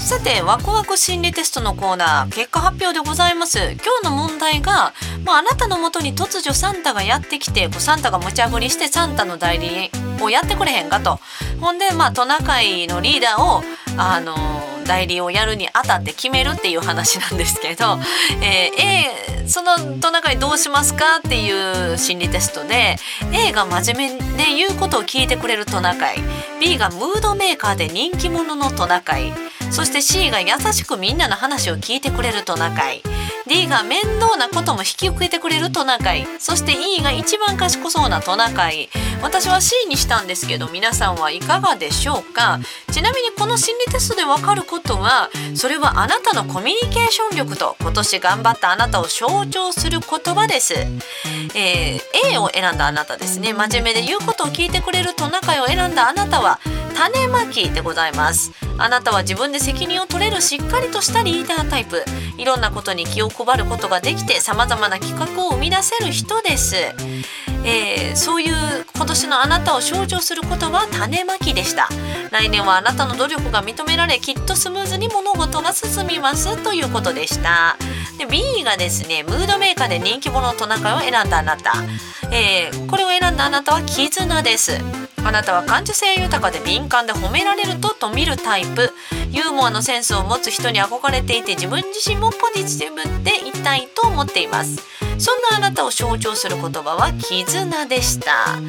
さてワクワク心理テストのコーナー結果発表でございます。今日の問題が、まあ、あなたのもとに突如サンタがやってきてこうサンタが無茶ぶりしてサンタの代理をやってくれへんかと。ほんでまあトナカイのリーダーをあの代理をやるにあたって決めるっていう話なんですけど、えー A そのトナカイどうしますかっていう心理テストで A が真面目で言うことを聞いてくれるトナカイ B がムードメーカーで人気者のトナカイそして C が優しくみんなの話を聞いてくれるトナカイ D が面倒なことも引き受けてくれるトナカイ。そして E が一番賢そうなトナカイ。私は C にしたんですけど皆さんはいかがでしょうか？ちなみにこの心理テストでわかることはそれはあなたのコミュニケーション力と今年頑張ったあなたを象徴する言葉です、えー、A を選んだあなたですね。真面目で言うことを聞いてくれるトナカイを選んだあなたは種まきでございます。あなたは自分で責任を取れるしっかりとしたリーダータイプ。いろんなことに気を配ることができてさまざまな企画を生み出せる人です、えー、そういう今年のあなたを象徴する言葉は種まきでした。来年はあなたの努力が認められきっとスムーズに物事が進みますということでした。で B がですねムードメーカーで人気者のトナカイを選んだあなた、えー、これを選んだあなたは絆です。あなたは感受性豊かで敏感で褒められるとと見るタイプ。ユーモアのセンスを持つ人に憧れていて自分自身もポジティブ。でいたいと思っています。そんなあなたを象徴する言葉は絆でした。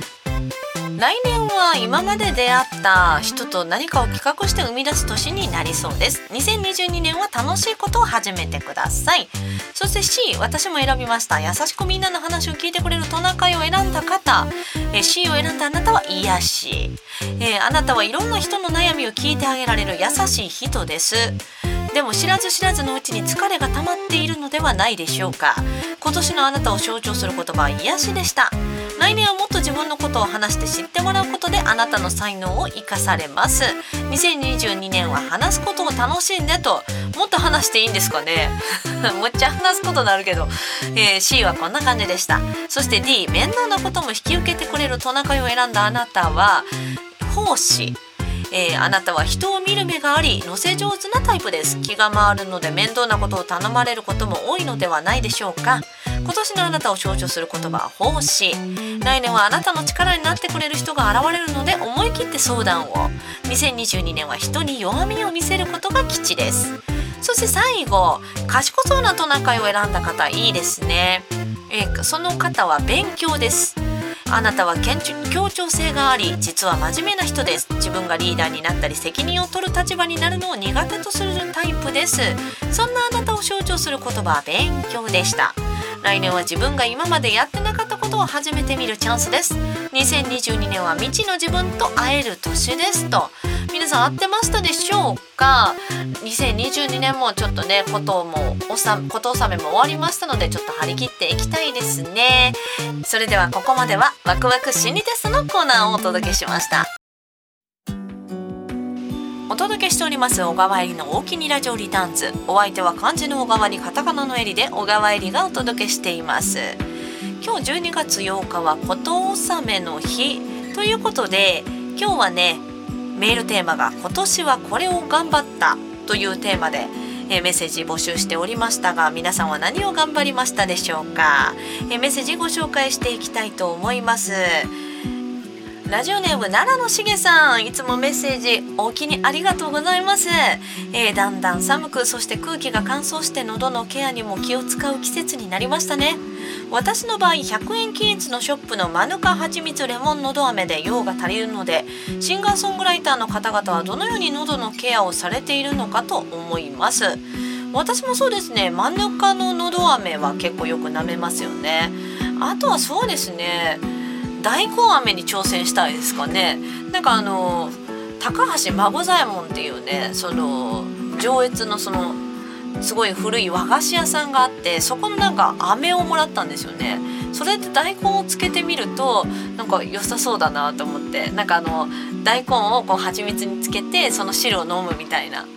来年は今まで出会った人と何かを企画して生み出す年になりそうです。2022年は楽しいことを始めてください。そして C 私も選びました。優しくみんなの話を聞いてくれるトナカイを選んだ方。え C を選んだあなたは癒し、えー、あなたはいろんな人の悩みを聞いてあげられる優しい人です。でも知らず知らずのうちに疲れが溜まっているのではないでしょうか。今年のあなたを象徴する言葉は癒しでした。来年はもっと自分のことを話して知ってもらうことであなたの才能を生かされます。2022年は話すことを楽しんでともっと話していいんですかね。むっちゃ話すことになるけど、えー、C はこんな感じでした。そして D 面倒なことも引き受けてくれるトナカイを選んだあなたは奉仕。えー、あなたは人を見る目があり乗せ上手なタイプです。気が回るので面倒なことを頼まれることも多いのではないでしょうか。今年のあなたを象徴する言葉は奉仕。来年はあなたの力になってくれる人が現れるので思い切って相談を。2022年は人に弱みを見せることが吉です。そして最後賢そうなトナカイを選んだ方いいですね、えー、その方は勉強ですあなたは協調性があり実は真面目な人です。自分がリーダーになったり責任を取る立場になるのを苦手とするタイプです。そんなあなたを象徴する言葉は勉強でした。来年は自分が今までやってなかったことを始めてみるチャンスです。2022年は未知の自分と会える年ですと。皆さん合ってましたでしょうか？2022年もちょっとねこともおさこと納めも終わりましたのでちょっと張り切っていきたいですね。それではここまではワクワク心理テストのコーナーをお届けしました。お届けしております小川入りの大きにラジオリターンズ。お相手は漢字の小川にカタカナの襟で小川入りがお届けしています。今日12月8日はこと納めの日。ということで今日はねメールテーマが今年はこれを頑張った。というテーマでえメッセージ募集しておりましたが皆さんは何を頑張りましたでしょうか、えメッセージご紹介していきたいと思います。ラジオネーム奈良のしげさんいつもメッセージお気にありがとうございます、えー、だんだん寒くそして空気が乾燥して喉のケアにも気を使う季節になりましたね。私の場合100円均一のショップのマヌカハチミツレモンのど飴で用が足りるのでシンガーソングライターの方々はどのように喉のケアをされているのかと思います。私もそうですね。マヌカののど飴は結構よく舐めますよね。あとはそうですね。大根飴に挑戦したいですかね。なんかあの高橋孫左衛門っていうねその上越のそのすごい古い和菓子屋さんがあってそこのなんか飴をもらったんですよね。それで大根をつけてみるとなんか良さそうだなと思ってなんかあの大根をこう蜂蜜につけてその汁を飲むみたいな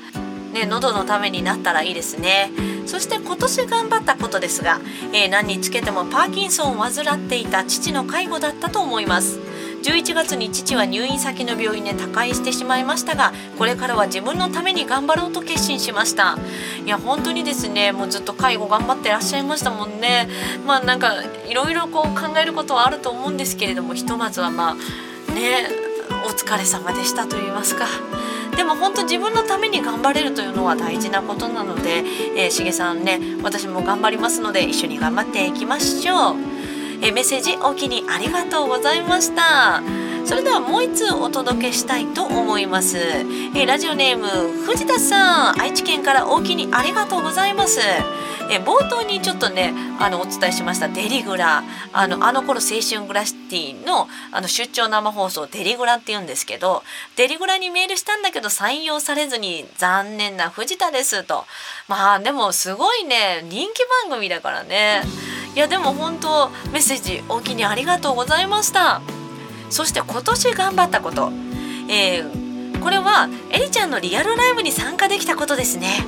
ね喉のためになったらいいですね。そして今年頑張ったことですが、えー、何につけてもパーキンソンを患っていた父の介護だったと思います。11月に父は入院先の病院で他界してしまいましたがこれからは自分のために頑張ろうと決心しました。いや本当にですねもうずっと介護頑張ってらっしゃいましたもんね。まあなんかいろいろこう考えることはあると思うんですけれどもひとまずはまあねお疲れ様でしたと言いますか。でも本当自分のために頑張れるというのは大事なことなので、えー、しげさんね私も頑張りますので一緒に頑張っていきましょう、えー、メッセージお気にありがとうございました。それではもう一通お届けしたいと思います、えーラジオネーム藤田さん。愛知県から大きにありがとうございます。えー冒頭にちょっとねあのお伝えしました。デリグラ。あのあの頃青春グラシティのあの出張生放送デリグラって言うんですけどデリグラにメールしたんだけど採用されずに残念な藤田ですと。まあでもすごいね人気番組だからね。いやでも本当メッセージ大きにありがとうございました。そして今年頑張ったこと、えーこれはエリちゃんのリアルライブに参加できたことですね。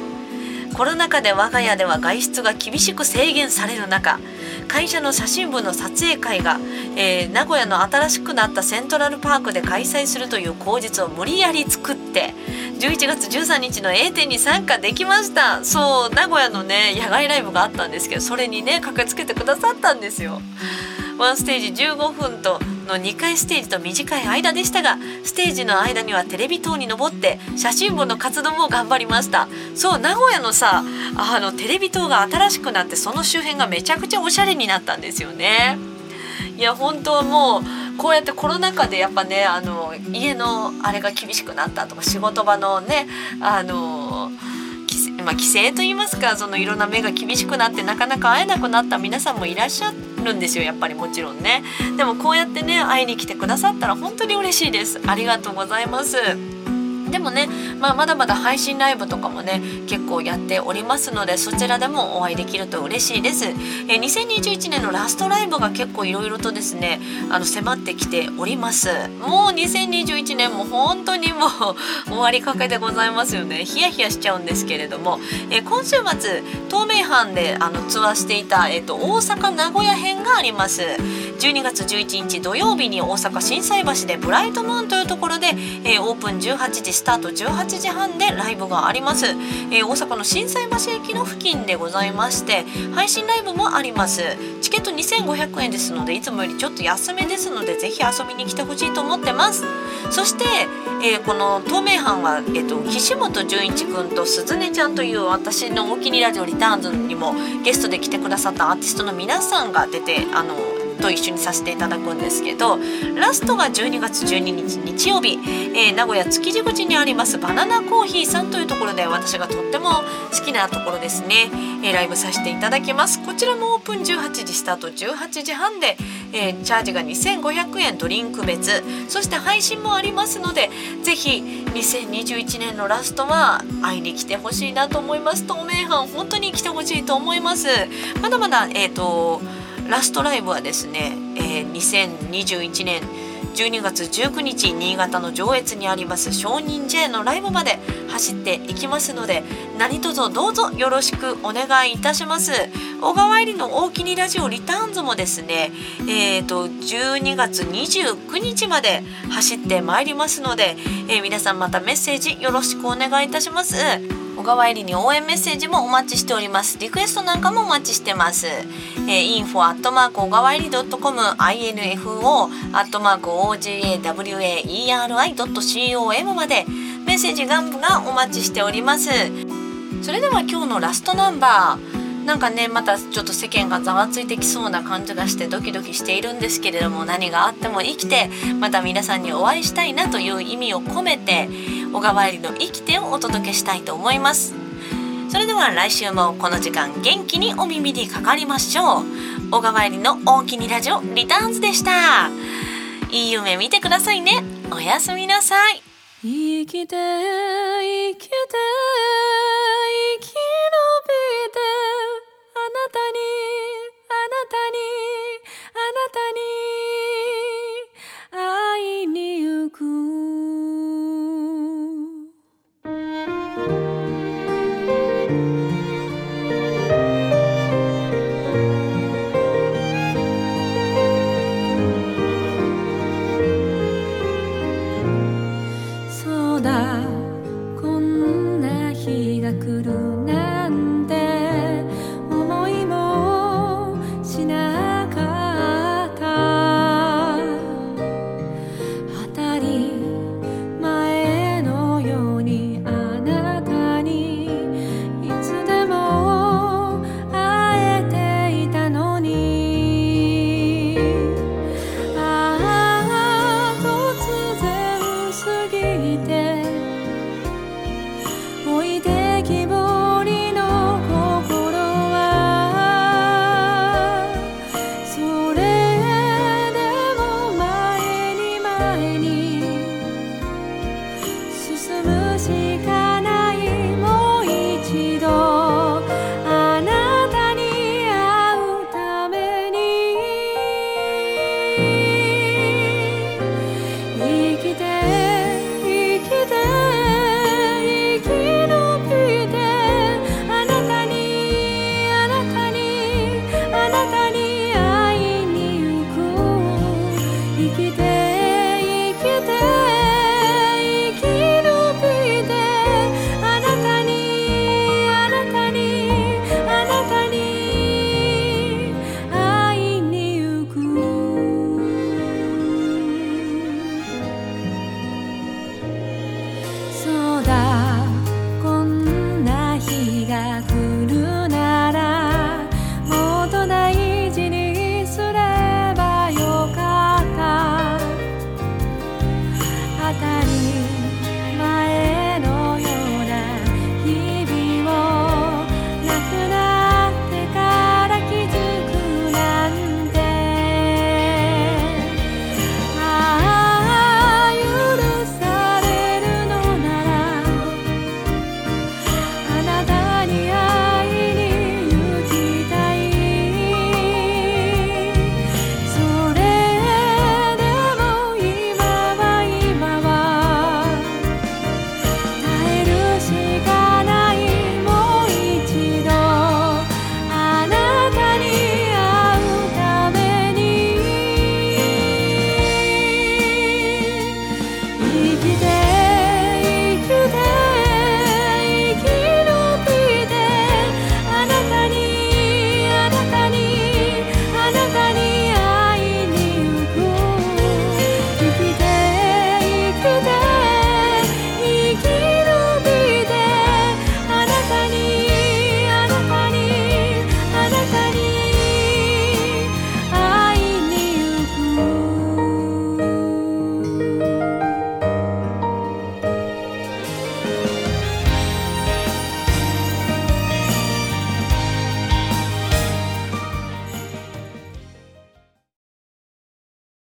コロナ禍で我が家では外出が厳しく制限される中会社の写真部の撮影会が、えー名古屋の新しくなったセントラルパークで開催するという口実を無理やり作って11月13日の A 展に参加できました。そう名古屋のね野外ライブがあったんですけどそれにね駆けつけてくださったんですよ。ワンステージ15分との2回ステージと短い間でしたがステージの間にはテレビ塔に登って写真部の活動も頑張りました。そう名古屋のさあのテレビ塔が新しくなってその周辺がめちゃくちゃおしゃれになったんですよね。いや本当もうこうやってコロナ禍でやっぱねあの家のあれが厳しくなったとか仕事場のねあの規制まあ、規制と言いますかそのいろんな目が厳しくなってなかなか会えなくなった皆さんもいらっしゃるんですよやっぱりもちろんね。でもこうやってね会いに来てくださったら本当に嬉しいです。ありがとうございます。でもね、まあ、まだまだ配信ライブとかもね結構やっておりますのでそちらでもお会いできると嬉しいです、えー2021年のラストライブが結構いろいろとですねあの迫ってきております。もう2021年も本当にもう 終わりかけでございますよね。ヒヤヒヤしちゃうんですけれども、えー今週末東名阪であのツアーしていた、えー、と大阪名古屋編があります。12月11日土曜日に大阪心斎橋でブライトムーンというところで、えーオープン18時スタート18時半でライブがあります、えー大阪の心斎橋駅の付近でございまして配信ライブもあります。チケット2500円ですのでいつもよりちょっと安めですのでぜひ遊びに来てほしいと思ってます。そして、えーこの東名阪は、えー、と岸本純一くんと鈴音ちゃんという私のお気に入りラジオリターンズにもゲストで来てくださったアーティストの皆さんが出てあのと一緒にさせていただくんですけどラストが12月12日日曜日、えー名古屋築地口にありますバナナコーヒーさんというところで私がとっても好きなところですね、えーライブさせていただきます。こちらもオープン18時スタート。18時半で、えーチャージが2500円ドリンク別。そして配信もありますのでぜひ2021年のラストは会いに来てほしいなと思います。東名阪本当に来てほしいと思います。まだまだえっ、とラストライブはですね、えー2021年12月19日新潟の上越にあります少人 J のライブまで走っていきますので何卒どうぞよろしくお願いいたします。小川入りの大きにラジオリターンズもですねえー、と12月29日まで走ってまいりますので、えー皆さんまたメッセージよろしくお願いいたします。小川えりに応援メッセージもお待ちしております。リクエストなんかもお待ちしてます、えー、info アットマーク小川えり .com info アットマーク ogawaeri.com までメッセージガンがお待ちしております。それでは今日のラストナンバー。なんかねまたちょっと世間がざわついてきそうな感じがしてドキドキしているんですけれども何があっても生きてまた皆さんにお会いしたいなという意味を込めて小川入りの生きてをお届けしたいと思います。それでは来週もこの時間元気にお耳にかかりましょう。小川入りの大きにラジオリターンズでした。いい夢見てくださいね。おやすみなさい。生きて生きて。